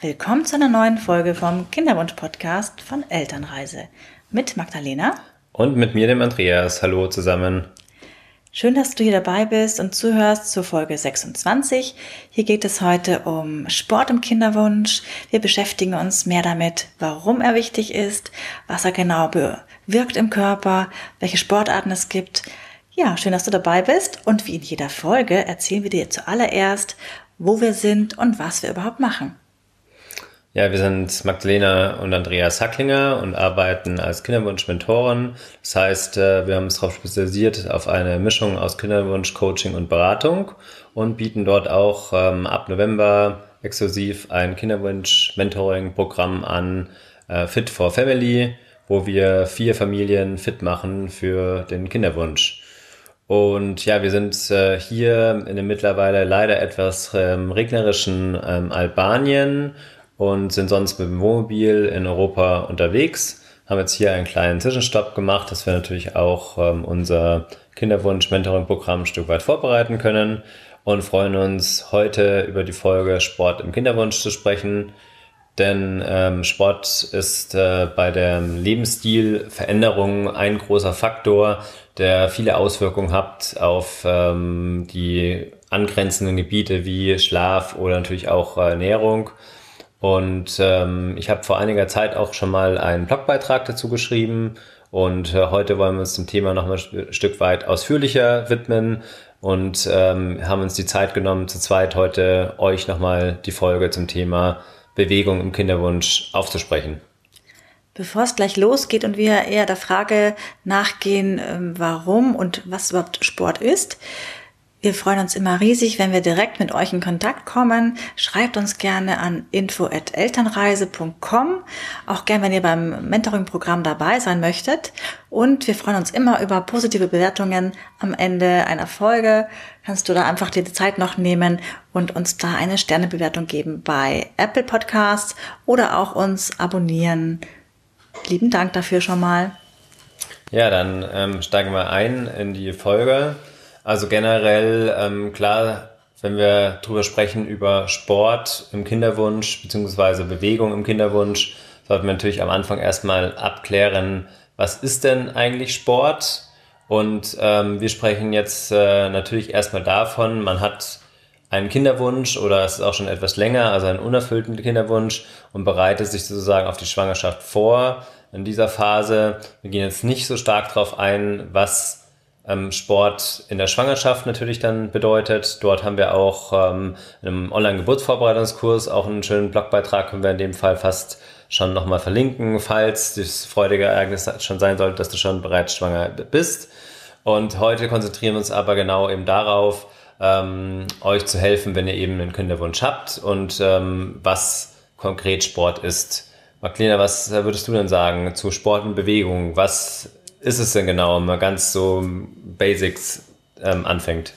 Willkommen zu einer neuen Folge vom Kinderwunsch-Podcast von Elternreise mit Magdalena und mit mir, dem Andreas. Hallo zusammen. Schön, dass du hier dabei bist und zuhörst zur Folge 26. Hier geht es heute um Sport im Kinderwunsch. Wir beschäftigen uns mehr damit, warum er wichtig ist, was er genau bewirkt im Körper, welche Sportarten es gibt. Ja, schön, dass du dabei bist und wie in jeder Folge erzählen wir dir zuallererst, wo wir sind und was wir überhaupt machen. Ja, wir sind Magdalena und Andreas Hacklinger und arbeiten als Kinderwunsch-Mentoren. Das heißt, äh, wir haben uns darauf spezialisiert auf eine Mischung aus Kinderwunsch, Coaching und Beratung und bieten dort auch ähm, ab November exklusiv ein Kinderwunsch-Mentoring-Programm an, äh, Fit for Family, wo wir vier Familien fit machen für den Kinderwunsch. Und ja, wir sind äh, hier in dem mittlerweile leider etwas ähm, regnerischen ähm, Albanien und sind sonst mit dem Wohnmobil in Europa unterwegs. Haben jetzt hier einen kleinen Zwischenstopp gemacht, dass wir natürlich auch ähm, unser Kinderwunsch-Mentoring-Programm ein Stück weit vorbereiten können und freuen uns heute über die Folge Sport im Kinderwunsch zu sprechen. Denn ähm, Sport ist äh, bei der Lebensstilveränderung ein großer Faktor, der viele Auswirkungen hat auf ähm, die angrenzenden Gebiete wie Schlaf oder natürlich auch äh, Ernährung. Und ähm, ich habe vor einiger Zeit auch schon mal einen Blogbeitrag dazu geschrieben. Und äh, heute wollen wir uns dem Thema noch mal ein Stück weit ausführlicher widmen und ähm, haben uns die Zeit genommen, zu zweit heute euch nochmal die Folge zum Thema Bewegung im Kinderwunsch aufzusprechen. Bevor es gleich losgeht und wir eher der Frage nachgehen, ähm, warum und was überhaupt Sport ist, wir freuen uns immer riesig, wenn wir direkt mit euch in Kontakt kommen. Schreibt uns gerne an info@elternreise.com. Auch gerne, wenn ihr beim Mentoring-Programm dabei sein möchtet. Und wir freuen uns immer über positive Bewertungen am Ende einer Folge. Kannst du da einfach dir die Zeit noch nehmen und uns da eine Sternebewertung geben bei Apple Podcasts oder auch uns abonnieren. Lieben Dank dafür schon mal. Ja, dann ähm, steigen wir ein in die Folge. Also generell, ähm, klar, wenn wir drüber sprechen über Sport im Kinderwunsch beziehungsweise Bewegung im Kinderwunsch, sollten wir natürlich am Anfang erstmal abklären, was ist denn eigentlich Sport? Und ähm, wir sprechen jetzt äh, natürlich erstmal davon, man hat einen Kinderwunsch oder es ist auch schon etwas länger, also einen unerfüllten Kinderwunsch und bereitet sich sozusagen auf die Schwangerschaft vor. In dieser Phase, wir gehen jetzt nicht so stark darauf ein, was ähm, Sport in der Schwangerschaft natürlich dann bedeutet. Dort haben wir auch ähm, in einem Online-Geburtsvorbereitungskurs auch einen schönen Blogbeitrag, können wir in dem Fall fast schon nochmal verlinken, falls das freudige Ereignis schon sein sollte, dass du schon bereits schwanger bist. Und heute konzentrieren wir uns aber genau eben darauf, ähm, euch zu helfen, wenn ihr eben einen Kinderwunsch habt und ähm, was konkret Sport ist. Magdalena, was würdest du denn sagen zu Sport und Bewegung? Was ist es denn genau, wenn man ganz so Basics ähm, anfängt?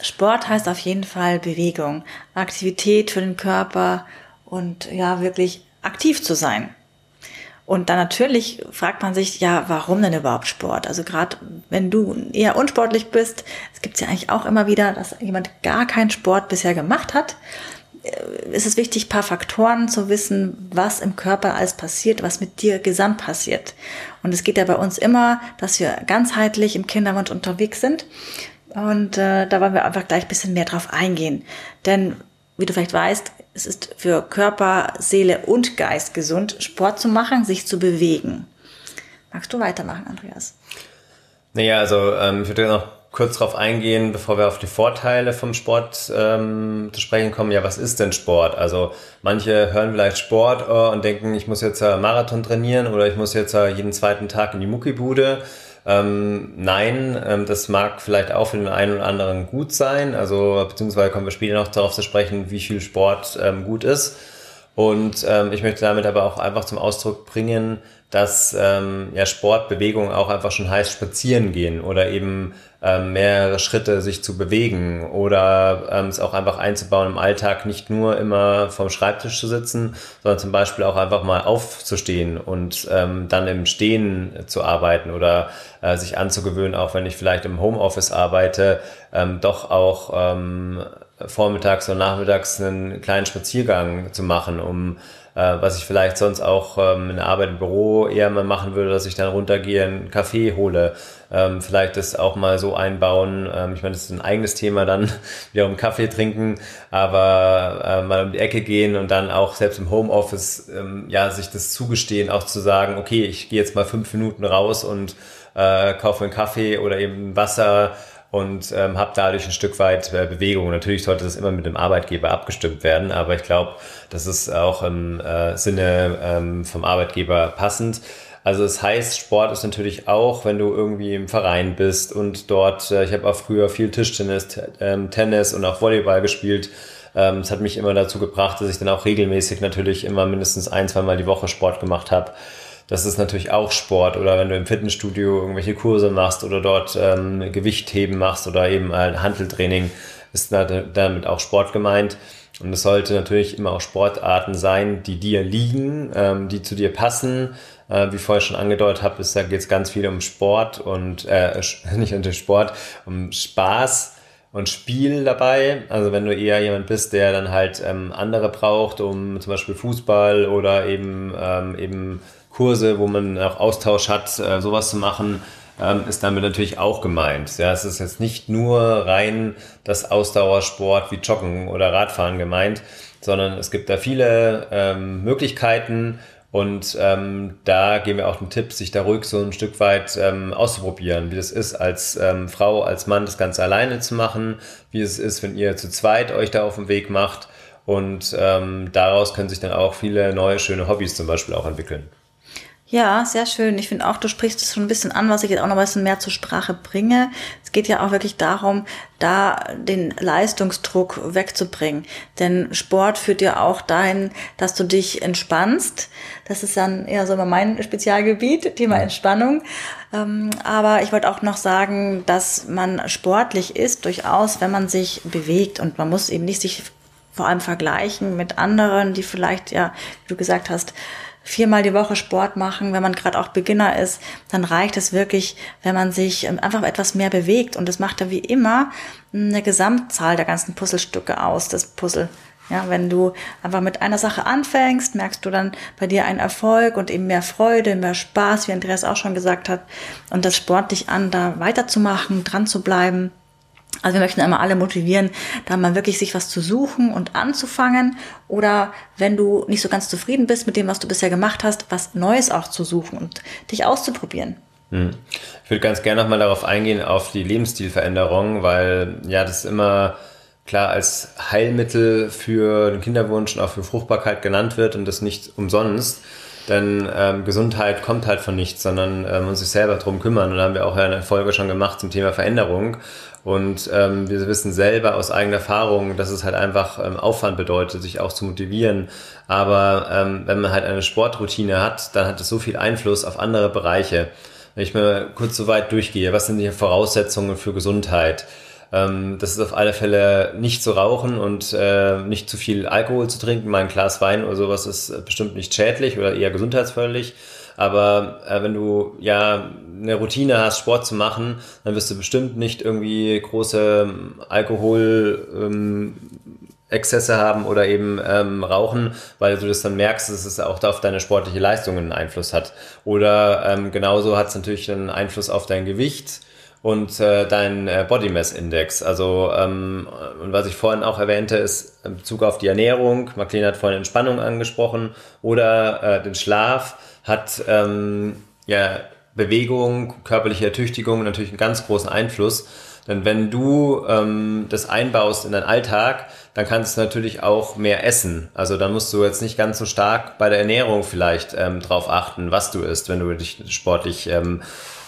Sport heißt auf jeden Fall Bewegung, Aktivität für den Körper und ja, wirklich aktiv zu sein. Und dann natürlich fragt man sich, ja, warum denn überhaupt Sport? Also gerade wenn du eher unsportlich bist, es gibt ja eigentlich auch immer wieder, dass jemand gar keinen Sport bisher gemacht hat ist es wichtig, paar Faktoren zu wissen, was im Körper alles passiert, was mit dir gesamt passiert. Und es geht ja bei uns immer, dass wir ganzheitlich im Kinderwunsch unterwegs sind. Und äh, da wollen wir einfach gleich ein bisschen mehr drauf eingehen. Denn, wie du vielleicht weißt, es ist für Körper, Seele und Geist gesund, Sport zu machen, sich zu bewegen. Magst du weitermachen, Andreas? Naja, also ähm, ich würde noch kurz darauf eingehen, bevor wir auf die Vorteile vom Sport ähm, zu sprechen kommen. Ja, was ist denn Sport? Also manche hören vielleicht Sport oh, und denken, ich muss jetzt äh, Marathon trainieren oder ich muss jetzt äh, jeden zweiten Tag in die Muckibude. Ähm, nein, ähm, das mag vielleicht auch für den einen oder anderen gut sein. Also beziehungsweise kommen wir später noch darauf zu sprechen, wie viel Sport ähm, gut ist. Und ähm, ich möchte damit aber auch einfach zum Ausdruck bringen, dass ähm, ja Sport, Bewegung auch einfach schon heißt spazieren gehen oder eben ähm, mehrere Schritte sich zu bewegen oder ähm, es auch einfach einzubauen im Alltag, nicht nur immer vom Schreibtisch zu sitzen, sondern zum Beispiel auch einfach mal aufzustehen und ähm, dann im Stehen zu arbeiten oder äh, sich anzugewöhnen, auch wenn ich vielleicht im Homeoffice arbeite, ähm, doch auch ähm, vormittags oder nachmittags einen kleinen Spaziergang zu machen, um äh, was ich vielleicht sonst auch ähm, in der Arbeit im Büro eher mal machen würde, dass ich dann runtergehe, einen Kaffee hole, ähm, vielleicht das auch mal so einbauen. Ähm, ich meine, das ist ein eigenes Thema dann, wieder um Kaffee trinken, aber äh, mal um die Ecke gehen und dann auch selbst im Homeoffice, ähm, ja, sich das zugestehen, auch zu sagen, okay, ich gehe jetzt mal fünf Minuten raus und äh, kaufe einen Kaffee oder eben Wasser und ähm, habe dadurch ein Stück weit äh, Bewegung. Natürlich sollte das immer mit dem Arbeitgeber abgestimmt werden, aber ich glaube, das ist auch im äh, Sinne ähm, vom Arbeitgeber passend. Also es das heißt, Sport ist natürlich auch, wenn du irgendwie im Verein bist und dort, äh, ich habe auch früher viel Tischtennis, ähm, Tennis und auch Volleyball gespielt. Ähm, es hat mich immer dazu gebracht, dass ich dann auch regelmäßig natürlich immer mindestens ein, zweimal die Woche Sport gemacht habe das ist natürlich auch Sport. Oder wenn du im Fitnessstudio irgendwelche Kurse machst oder dort ähm, Gewichtheben machst oder eben ein Handeltraining, ist damit auch Sport gemeint. Und es sollte natürlich immer auch Sportarten sein, die dir liegen, ähm, die zu dir passen. Äh, wie vorher schon angedeutet habe, da geht es ganz viel um Sport und äh, nicht um den Sport, um Spaß und Spiel dabei. Also wenn du eher jemand bist, der dann halt ähm, andere braucht, um zum Beispiel Fußball oder eben ähm, eben Kurse, wo man auch Austausch hat, äh, sowas zu machen, ähm, ist damit natürlich auch gemeint. Ja, es ist jetzt nicht nur rein das Ausdauersport wie Joggen oder Radfahren gemeint, sondern es gibt da viele ähm, Möglichkeiten und ähm, da geben wir auch den Tipp, sich da ruhig so ein Stück weit ähm, auszuprobieren, wie das ist, als ähm, Frau, als Mann das Ganze alleine zu machen, wie es ist, wenn ihr zu zweit euch da auf den Weg macht. Und ähm, daraus können sich dann auch viele neue, schöne Hobbys zum Beispiel auch entwickeln. Ja, sehr schön. Ich finde auch, du sprichst es schon ein bisschen an, was ich jetzt auch noch ein bisschen mehr zur Sprache bringe. Es geht ja auch wirklich darum, da den Leistungsdruck wegzubringen. Denn Sport führt ja auch dahin, dass du dich entspannst. Das ist dann eher so mein Spezialgebiet, Thema Entspannung. Ähm, aber ich wollte auch noch sagen, dass man sportlich ist, durchaus, wenn man sich bewegt. Und man muss eben nicht sich vor allem vergleichen mit anderen, die vielleicht, ja, wie du gesagt hast, viermal die Woche Sport machen, wenn man gerade auch Beginner ist, dann reicht es wirklich, wenn man sich ähm, einfach etwas mehr bewegt. Und das macht ja wie immer eine Gesamtzahl der ganzen Puzzlestücke aus, das Puzzle. Ja, wenn du einfach mit einer Sache anfängst, merkst du dann bei dir einen Erfolg und eben mehr Freude, mehr Spaß, wie Andreas auch schon gesagt hat. Und das spornt dich an, da weiterzumachen, dran zu bleiben. Also wir möchten einmal alle motivieren, da mal wirklich sich was zu suchen und anzufangen oder wenn du nicht so ganz zufrieden bist mit dem, was du bisher gemacht hast, was Neues auch zu suchen und dich auszuprobieren. Hm. Ich würde ganz gerne nochmal darauf eingehen, auf die Lebensstilveränderung, weil ja, das immer klar als Heilmittel für den Kinderwunsch und auch für Fruchtbarkeit genannt wird und das nicht umsonst. Denn ähm, Gesundheit kommt halt von nichts, sondern ähm, man muss sich selber drum kümmern. Und da haben wir auch eine Folge schon gemacht zum Thema Veränderung. Und ähm, wir wissen selber aus eigener Erfahrung, dass es halt einfach ähm, Aufwand bedeutet, sich auch zu motivieren. Aber ähm, wenn man halt eine Sportroutine hat, dann hat es so viel Einfluss auf andere Bereiche. Wenn ich mal kurz so weit durchgehe, was sind die Voraussetzungen für Gesundheit? Ähm, das ist auf alle Fälle nicht zu rauchen und äh, nicht zu viel Alkohol zu trinken. Mein Glas Wein oder sowas ist bestimmt nicht schädlich oder eher gesundheitsförderlich. Aber äh, wenn du ja eine Routine hast, Sport zu machen, dann wirst du bestimmt nicht irgendwie große ähm, Alkohol ähm, Exzesse haben oder eben ähm, rauchen, weil du das dann merkst, dass es auch da auf deine sportliche Leistung einen Einfluss hat. Oder ähm, genauso hat es natürlich einen Einfluss auf dein Gewicht und äh, dein äh, Body Mass Index. Also ähm, und was ich vorhin auch erwähnte, ist in Bezug auf die Ernährung. Marlene hat vorhin Entspannung angesprochen oder äh, den Schlaf hat ähm, ja, Bewegung, körperliche Ertüchtigung natürlich einen ganz großen Einfluss. Denn wenn du ähm, das einbaust in deinen Alltag, dann kannst du natürlich auch mehr essen. Also dann musst du jetzt nicht ganz so stark bei der Ernährung vielleicht ähm, drauf achten, was du isst, wenn du dich sportlich ähm,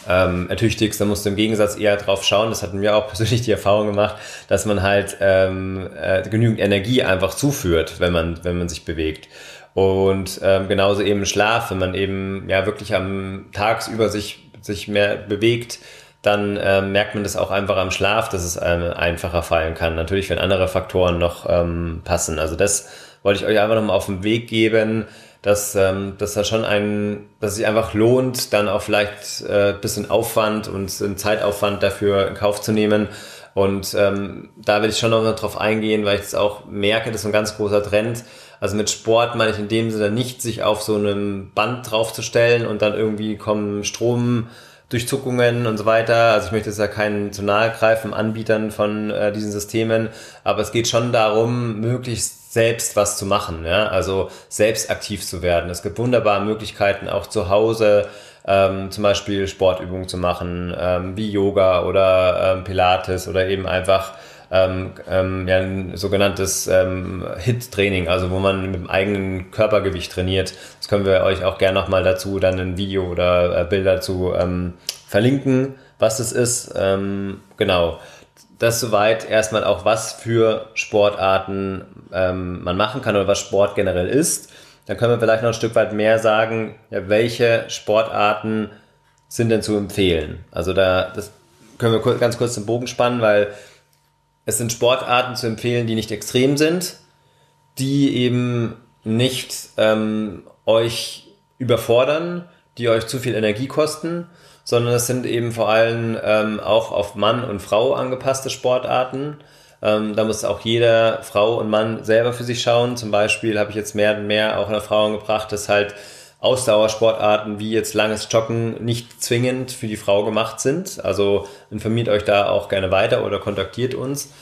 ähm, ertüchtigst, dann musst du im Gegensatz eher drauf schauen. Das hatten wir auch persönlich die Erfahrung gemacht, dass man halt ähm, äh, genügend Energie einfach zuführt, wenn man, wenn man sich bewegt. Und ähm, genauso eben Schlaf, wenn man eben ja wirklich am tagsüber sich, sich mehr bewegt, dann äh, merkt man das auch einfach am Schlaf, dass es einem einfacher fallen kann. Natürlich, wenn andere Faktoren noch ähm, passen. Also das wollte ich euch einfach nochmal auf den Weg geben, dass, ähm, dass da schon ein, dass sich einfach lohnt, dann auch vielleicht äh, bisschen Aufwand und einen Zeitaufwand dafür in Kauf zu nehmen, Und ähm, da will ich schon noch drauf eingehen, weil ich es auch merke, das ist ein ganz großer Trend. Also mit Sport meine ich in dem Sinne nicht, sich auf so einem Band draufzustellen und dann irgendwie kommen Stromdurchzuckungen und so weiter. Also ich möchte jetzt ja keinen zu nahe greifen, Anbietern von äh, diesen Systemen, aber es geht schon darum, möglichst selbst was zu machen, ja? also selbst aktiv zu werden. Es gibt wunderbare Möglichkeiten auch zu Hause, ähm, zum Beispiel Sportübungen zu machen, ähm, wie Yoga oder ähm, Pilates oder eben einfach ähm, ähm, ja, ein sogenanntes ähm, HIT-Training, also wo man mit dem eigenen Körpergewicht trainiert. Das können wir euch auch gerne nochmal dazu dann ein Video oder äh, Bilder dazu ähm, verlinken, was das ist. Ähm, genau. Das soweit erstmal auch, was für Sportarten ähm, man machen kann oder was Sport generell ist. Dann können wir vielleicht noch ein Stück weit mehr sagen, ja, welche Sportarten sind denn zu empfehlen. Also da das können wir ganz kurz den Bogen spannen, weil es sind Sportarten zu empfehlen, die nicht extrem sind, die eben nicht ähm, euch überfordern, die euch zu viel Energie kosten, sondern es sind eben vor allem ähm, auch auf Mann und Frau angepasste Sportarten ähm, da muss auch jeder Frau und Mann selber für sich schauen. Zum Beispiel habe ich jetzt mehr und mehr auch in Erfahrung gebracht, dass halt Ausdauersportarten wie jetzt langes Joggen nicht zwingend für die Frau gemacht sind. Also informiert euch da auch gerne weiter oder kontaktiert uns.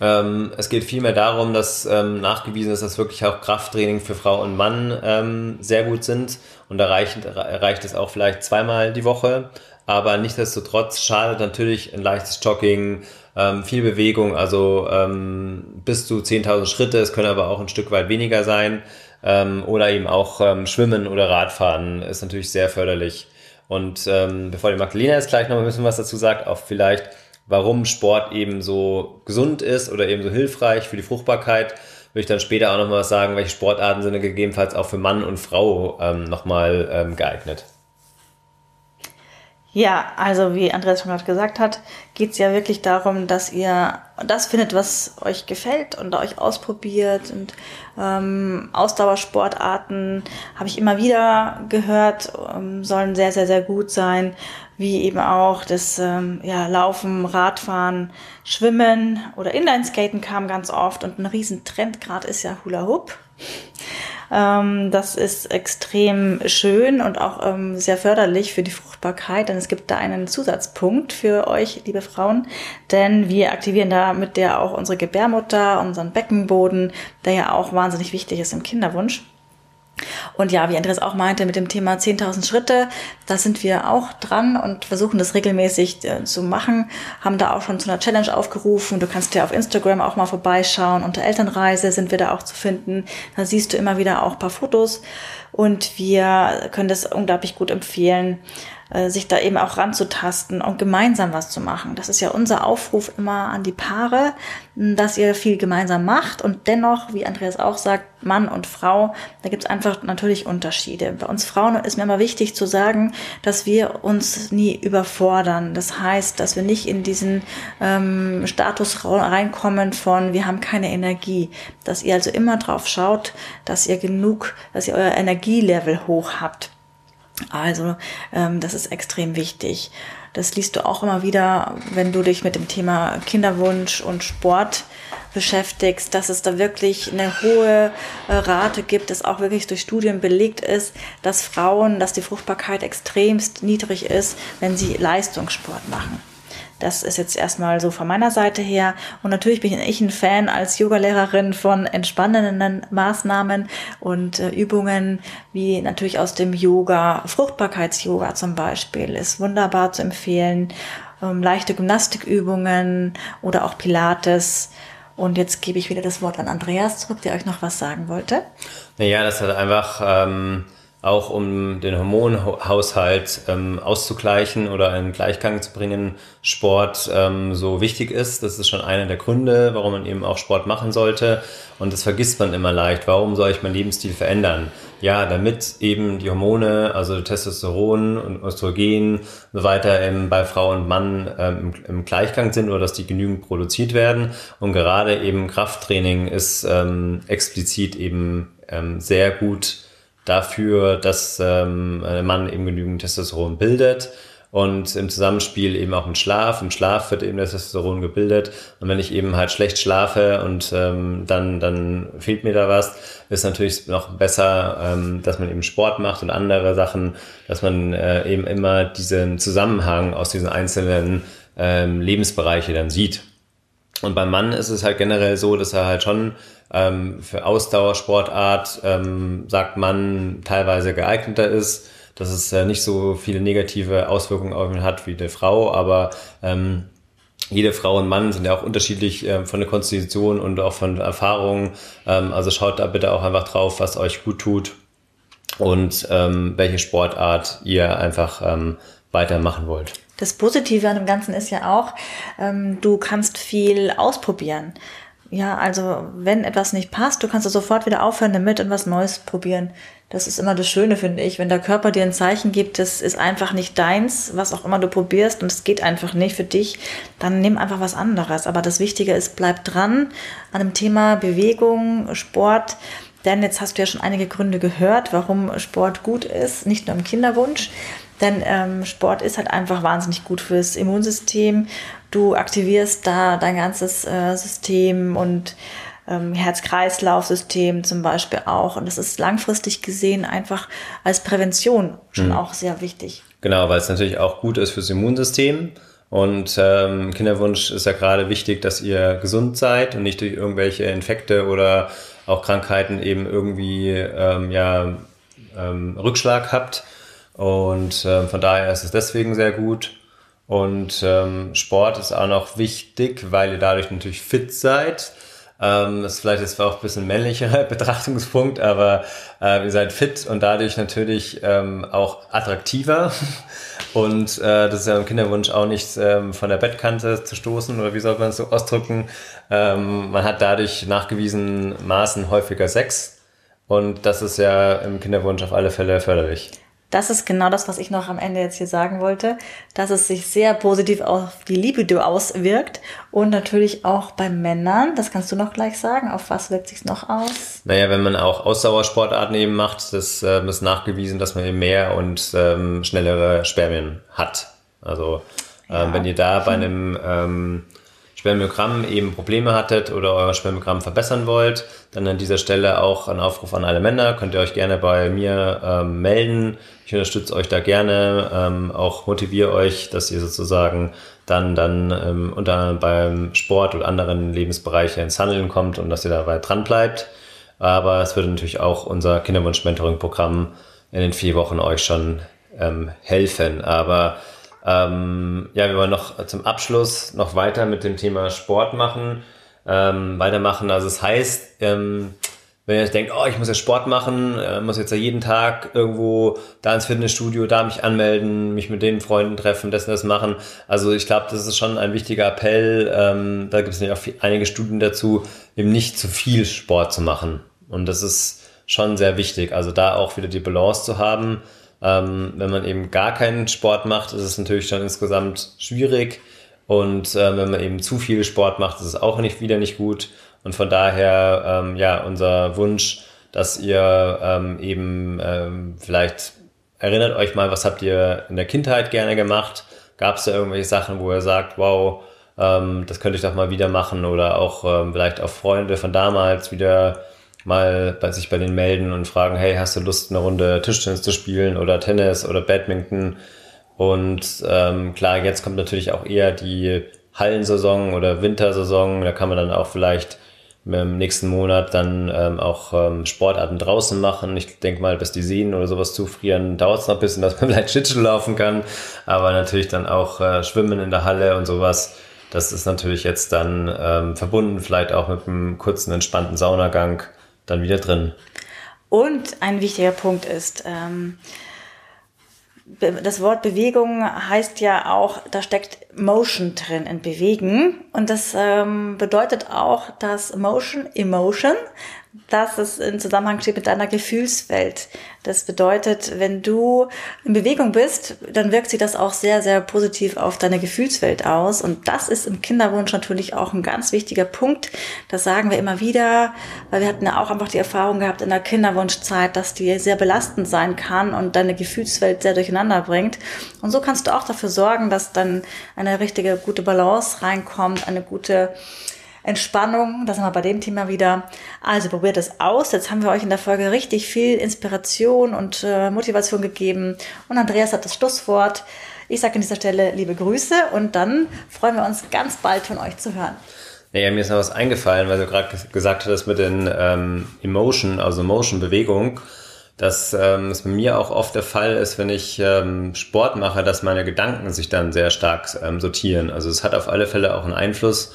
Ähm, es geht vielmehr darum, dass ähm, nachgewiesen ist, dass wirklich auch Krafttraining für Frau und Mann ähm, sehr gut sind. Und da reicht, reicht es auch vielleicht zweimal die Woche. Aber nichtsdestotrotz schadet natürlich ein leichtes Jogging, ähm, viel Bewegung, also ähm, bis zu 10.000 Schritte, es können aber auch ein Stück weit weniger sein. Ähm, oder eben auch Schwimmen oder Radfahren ist natürlich sehr förderlich. Und bevor die Magdalena jetzt gleich noch ein bisschen was dazu sagt, auch vielleicht, warum Sport eben so gesund ist oder eben so hilfreich für die Fruchtbarkeit, würde ich dann später auch nochmal was sagen, welche Sportarten sind gegebenenfalls auch für Mann und Frau ähm, nochmal ähm, geeignet. Ja, also wie Andreas schon gerade gesagt hat, geht es ja wirklich darum, dass ihr das findet, was euch gefällt und euch ausprobiert. Und ähm, Ausdauersportarten habe ich immer wieder gehört, ähm, sollen sehr, sehr, sehr gut sein. Wie eben auch das ähm, ja, Laufen, Radfahren, Schwimmen oder Inlineskaten kam ganz oft. Und ein Riesentrend gerade ist ja Hula Hoop. Ähm, das ist extrem schön und auch ähm, sehr förderlich für die Fruchtbarkeit, denn es gibt da einen Zusatzpunkt für euch, liebe Frauen, denn wir aktivieren da mit der auch unsere Gebärmutter, unseren Beckenboden, der ja auch wahnsinnig wichtig ist im Kinderwunsch. Und ja, wie Andreas auch meinte, mit dem Thema 10.000 Schritte, da sind wir auch dran und versuchen das regelmäßig äh, zu machen. Haben da auch schon zu einer Challenge aufgerufen. Du kannst ja auf Instagram auch mal vorbeischauen. Unter Elternreise sind wir da auch zu finden. Da siehst du immer wieder auch paar Fotos. Und wir können das unglaublich gut empfehlen. Äh, sich da eben auch ranzutasten und gemeinsam was zu machen. Das ist ja unser Aufruf immer an die Paare, dass ihr viel gemeinsam macht und dennoch, wie Andreas auch sagt, Mann und Frau, da gibt es einfach natürlich Unterschiede. Bei uns Frauen ist mir immer wichtig zu sagen, dass wir uns nie überfordern. Das heißt, dass wir nicht in diesen ähm, Status reinkommen von, wir haben keine Energie. Dass ihr also immer drauf schaut, dass ihr genug, dass ihr euer Energielevel hoch habt. Also ähm, das ist extrem wichtig. Das liest du auch immer wieder, wenn du dich mit dem Thema Kinderwunsch und Sport beschäftigst, dass es da wirklich eine hohe äh, Rate gibt, das auch wirklich durch Studien belegt ist, dass Frauen, dass die Fruchtbarkeit extremst niedrig ist, wenn sie Leistungssport machen. Das ist jetzt erstmal so von meiner Seite her. Und natürlich bin ich ein Fan als Yogalehrerin von entspannenden Maßnahmen und äh, Übungen, wie natürlich aus dem Yoga, Fruchtbarkeits-Yoga zum Beispiel, ist wunderbar zu empfehlen. Ähm, leichte Gymnastikübungen oder auch Pilates. Und jetzt gebe ich wieder das Wort an Andreas zurück, der euch noch was sagen wollte. Naja, das hat einfach ähm, auch um den Hormonhaushalt ähm, auszugleichen oder in Gleichgang zu bringen, Sport ähm, so wichtig ist. Das ist schon einer der Gründe, warum man eben auch Sport machen sollte. Und das vergisst man immer leicht. Warum soll ich meinen Lebensstil verändern? Ja, damit eben die Hormone, also Testosteron und Östrogen und so weiter ähm, bei Frau und Mann ähm, im, Gleichgang sind oder dass die genügend produziert werden. Und gerade eben Krafttraining ist ähm, explizit eben ähm, sehr gut dafür, dass ähm, man eben genügend Testosteron bildet. und im Zusammenspiel eben auch mit Schlaf. Im Schlaf wird eben das Testosteron gebildet und wenn ich eben halt schlecht schlafe und ähm, dann, dann fehlt mir da was, ist natürlich noch besser, ähm, dass man eben Sport macht und andere Sachen, dass man äh, eben immer diesen Zusammenhang aus diesen einzelnen ähm, Lebensbereiche dann sieht. Und beim Mann ist es halt generell so, dass er halt schon ähm, für Ausdauersportart, ähm, sagt man, teilweise geeigneter ist dass es äh, nicht so viele negative Auswirkungen auf ihn hat wie eine Frau, aber ähm, jede Frau und Mann sind ja auch unterschiedlich äh, von der Konstitution und auch von Erfahrungen. Ähm, also schaut da bitte auch einfach drauf, was euch gut tut und ähm, welche Sportart ihr einfach ähm, weitermachen wollt. Das Positive an dem Ganzen ist ja auch, ähm, du kannst viel ausprobieren. Ja, also wenn etwas nicht passt, du kannst sofort wieder aufhören damit und was Neues probieren. Das ist immer das Schöne, finde ich. Wenn der Körper dir ein Zeichen gibt, das ist einfach nicht deins, was auch immer du probierst und es geht einfach nicht für dich, dann nimm einfach was anderes. Aber das Wichtige ist, bleib dran an dem Thema Bewegung, Sport. Denn jetzt hast du ja schon einige Gründe gehört, warum Sport gut ist, nicht nur im Kinderwunsch. Denn ähm, Sport ist halt einfach wahnsinnig gut fürs Immunsystem. Du aktivierst da dein ganzes äh, System und ähm, Herz-Kreislauf-System zum Beispiel auch. Und das ist langfristig gesehen einfach als Prävention schon mhm. auch sehr wichtig. Genau, weil es natürlich auch gut ist fürs Immunsystem. Und ähm, Kinderwunsch ist ja gerade wichtig, dass ihr gesund seid und nicht durch irgendwelche Infekte oder auch Krankheiten eben irgendwie ähm, ja, ähm, Rückschlag habt. Und ähm, von daher ist es deswegen sehr gut. Und ähm, Sport ist auch noch wichtig, weil ihr dadurch natürlich fit seid. Ähm, das ist vielleicht jetzt auch ein bisschen männlicherer Betrachtungspunkt, aber äh, ihr seid fit und dadurch natürlich ähm, auch attraktiver. Und äh, das ist ja im Kinderwunsch auch nicht ähm, von der Bettkante zu stoßen oder wie soll man es so ausdrücken. Ähm, man hat dadurch nachgewiesen Maßen häufiger Sex und das ist ja im Kinderwunsch auf alle Fälle förderlich. Das ist genau das, was ich noch am Ende jetzt hier sagen wollte, dass es sich sehr positiv auf die Libido auswirkt und natürlich auch bei Männern. Das kannst du noch gleich sagen. Auf was wirkt sich noch aus? Naja, wenn man auch Ausdauersportarten eben macht, das äh, ist nachgewiesen, dass man eben mehr und ähm, schnellere Spermien hat. Also ähm, ja. wenn ihr da bei einem ähm, Spermiogramm eben Probleme hattet oder euer Spermiogramm verbessern wollt, dann an dieser Stelle auch ein Aufruf an alle Männer. Könnt ihr euch gerne bei mir ähm, melden. Ich unterstütze euch da gerne, ähm, auch motiviere euch, dass ihr sozusagen dann, dann ähm, unter beim Sport oder anderen Lebensbereichen ins Handeln kommt und dass ihr dabei dran bleibt. Aber es würde natürlich auch unser Kinderwunsch-Mentoring-Programm in den vier Wochen euch schon ähm, helfen. Aber ähm, ja, wir wollen noch zum Abschluss noch weiter mit dem Thema Sport machen, ähm, weitermachen. Also es heißt, ähm, wenn ihr jetzt denkt, oh, ich muss ja Sport machen, äh, muss jetzt ja jeden Tag irgendwo da ins Fitnessstudio, da mich anmelden, mich mit den Freunden treffen, das und das machen. Also ich glaube, das ist schon ein wichtiger Appell. Ähm, da gibt es auch einige Studien dazu, eben nicht zu viel Sport zu machen. Und das ist schon sehr wichtig. Also da auch wieder die Balance zu haben. Ähm, wenn man eben gar keinen Sport macht, ist es natürlich schon insgesamt schwierig. Und äh, wenn man eben zu viel Sport macht, ist es auch nicht wieder nicht gut. Und von daher, ähm, ja, unser Wunsch, dass ihr ähm, eben ähm, vielleicht erinnert euch mal, was habt ihr in der Kindheit gerne gemacht? Gab es da irgendwelche Sachen, wo ihr sagt, wow, ähm, das könnte ich doch mal wieder machen oder auch ähm, vielleicht auch Freunde von damals wieder mal bei sich bei denen melden und fragen, hey, hast du Lust, eine Runde Tischtennis zu spielen oder Tennis oder Badminton? Und ähm, klar, jetzt kommt natürlich auch eher die Hallensaison oder Wintersaison. Da kann man dann auch vielleicht im nächsten Monat dann ähm, auch ähm, Sportarten draußen machen. Ich denke mal, bis die Sehnen oder sowas zufrieren, dauert es noch ein bisschen, dass man vielleicht Schlittschuh laufen kann. Aber natürlich dann auch äh, Schwimmen in der Halle und sowas. Das ist natürlich jetzt dann ähm, verbunden, vielleicht auch mit einem kurzen, entspannten Saunagang dann wieder drin. Und ein wichtiger Punkt ist, ähm, das Wort Bewegung heißt ja auch, da steckt Motion drin in Bewegen. Und das ähm, bedeutet auch, dass Motion, Emotion, dass es in Zusammenhang steht mit deiner Gefühlswelt. Das bedeutet, wenn du in Bewegung bist, dann wirkt sich das auch sehr, sehr positiv auf deine Gefühlswelt aus. Und das ist im Kinderwunsch natürlich auch ein ganz wichtiger Punkt. Das sagen wir immer wieder, weil wir hatten ja auch einfach die Erfahrung gehabt in der Kinderwunschzeit, dass die sehr belastend sein kann und deine Gefühlswelt sehr durcheinander bringt. Und so kannst du auch dafür sorgen, dass dann eine richtige, gute Balance reinkommt, eine gute Entspannung, das sind wir bei dem Thema wieder. Also probiert es aus. Jetzt haben wir euch in der Folge richtig viel Inspiration und äh, Motivation gegeben. Und Andreas hat das Schlusswort. Ich sage an dieser Stelle liebe Grüße und dann freuen wir uns ganz bald von euch zu hören. Ja, mir ist noch was eingefallen, weil du gerade gesagt hattest mit den ähm, Emotion, also Motion, Bewegung, dass ähm, es bei mir auch oft der Fall ist, wenn ich ähm, Sport mache, dass meine Gedanken sich dann sehr stark ähm, sortieren. Also es hat auf alle Fälle auch einen Einfluss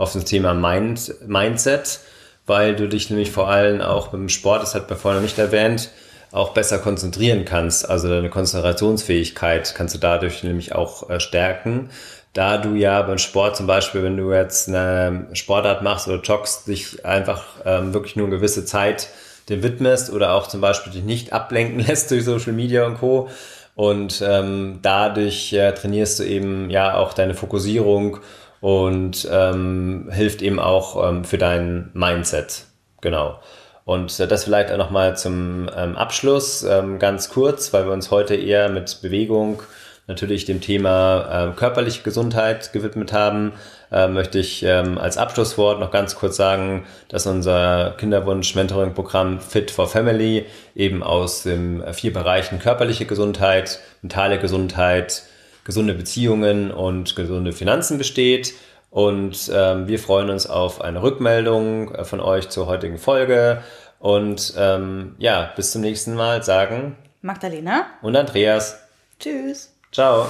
auf das Thema Mind, Mindset, weil du dich nämlich vor allem auch beim Sport, das hat man vorhin noch nicht erwähnt, auch besser konzentrieren kannst. Also deine Konzentrationsfähigkeit kannst du dadurch nämlich auch äh, stärken. Da du ja beim Sport zum Beispiel, wenn du jetzt eine Sportart machst oder joggst, dich einfach ähm, wirklich nur eine gewisse Zeit dem widmest oder auch zum Beispiel dich nicht ablenken lässt durch Social Media und Co. Und ähm, dadurch äh, trainierst du eben ja auch deine Fokussierung und ähm, hilft eben auch ähm, für dein Mindset. Genau. Und das vielleicht auch nochmal zum ähm, Abschluss ähm, ganz kurz, weil wir uns heute eher mit Bewegung, natürlich dem Thema äh, körperliche Gesundheit gewidmet haben, äh, möchte ich ähm, als Abschlusswort noch ganz kurz sagen, dass unser Kinderwunsch-Mentoring-Programm Fit for Family eben aus den äh, vier Bereichen körperliche Gesundheit, mentale Gesundheit, gesunde Beziehungen und gesunde Finanzen besteht. Und ähm, wir freuen uns auf eine Rückmeldung äh, von euch zur heutigen Folge. Und ähm, ja, bis zum nächsten Mal sagen Magdalena und Andreas. Tschüss. Ciao.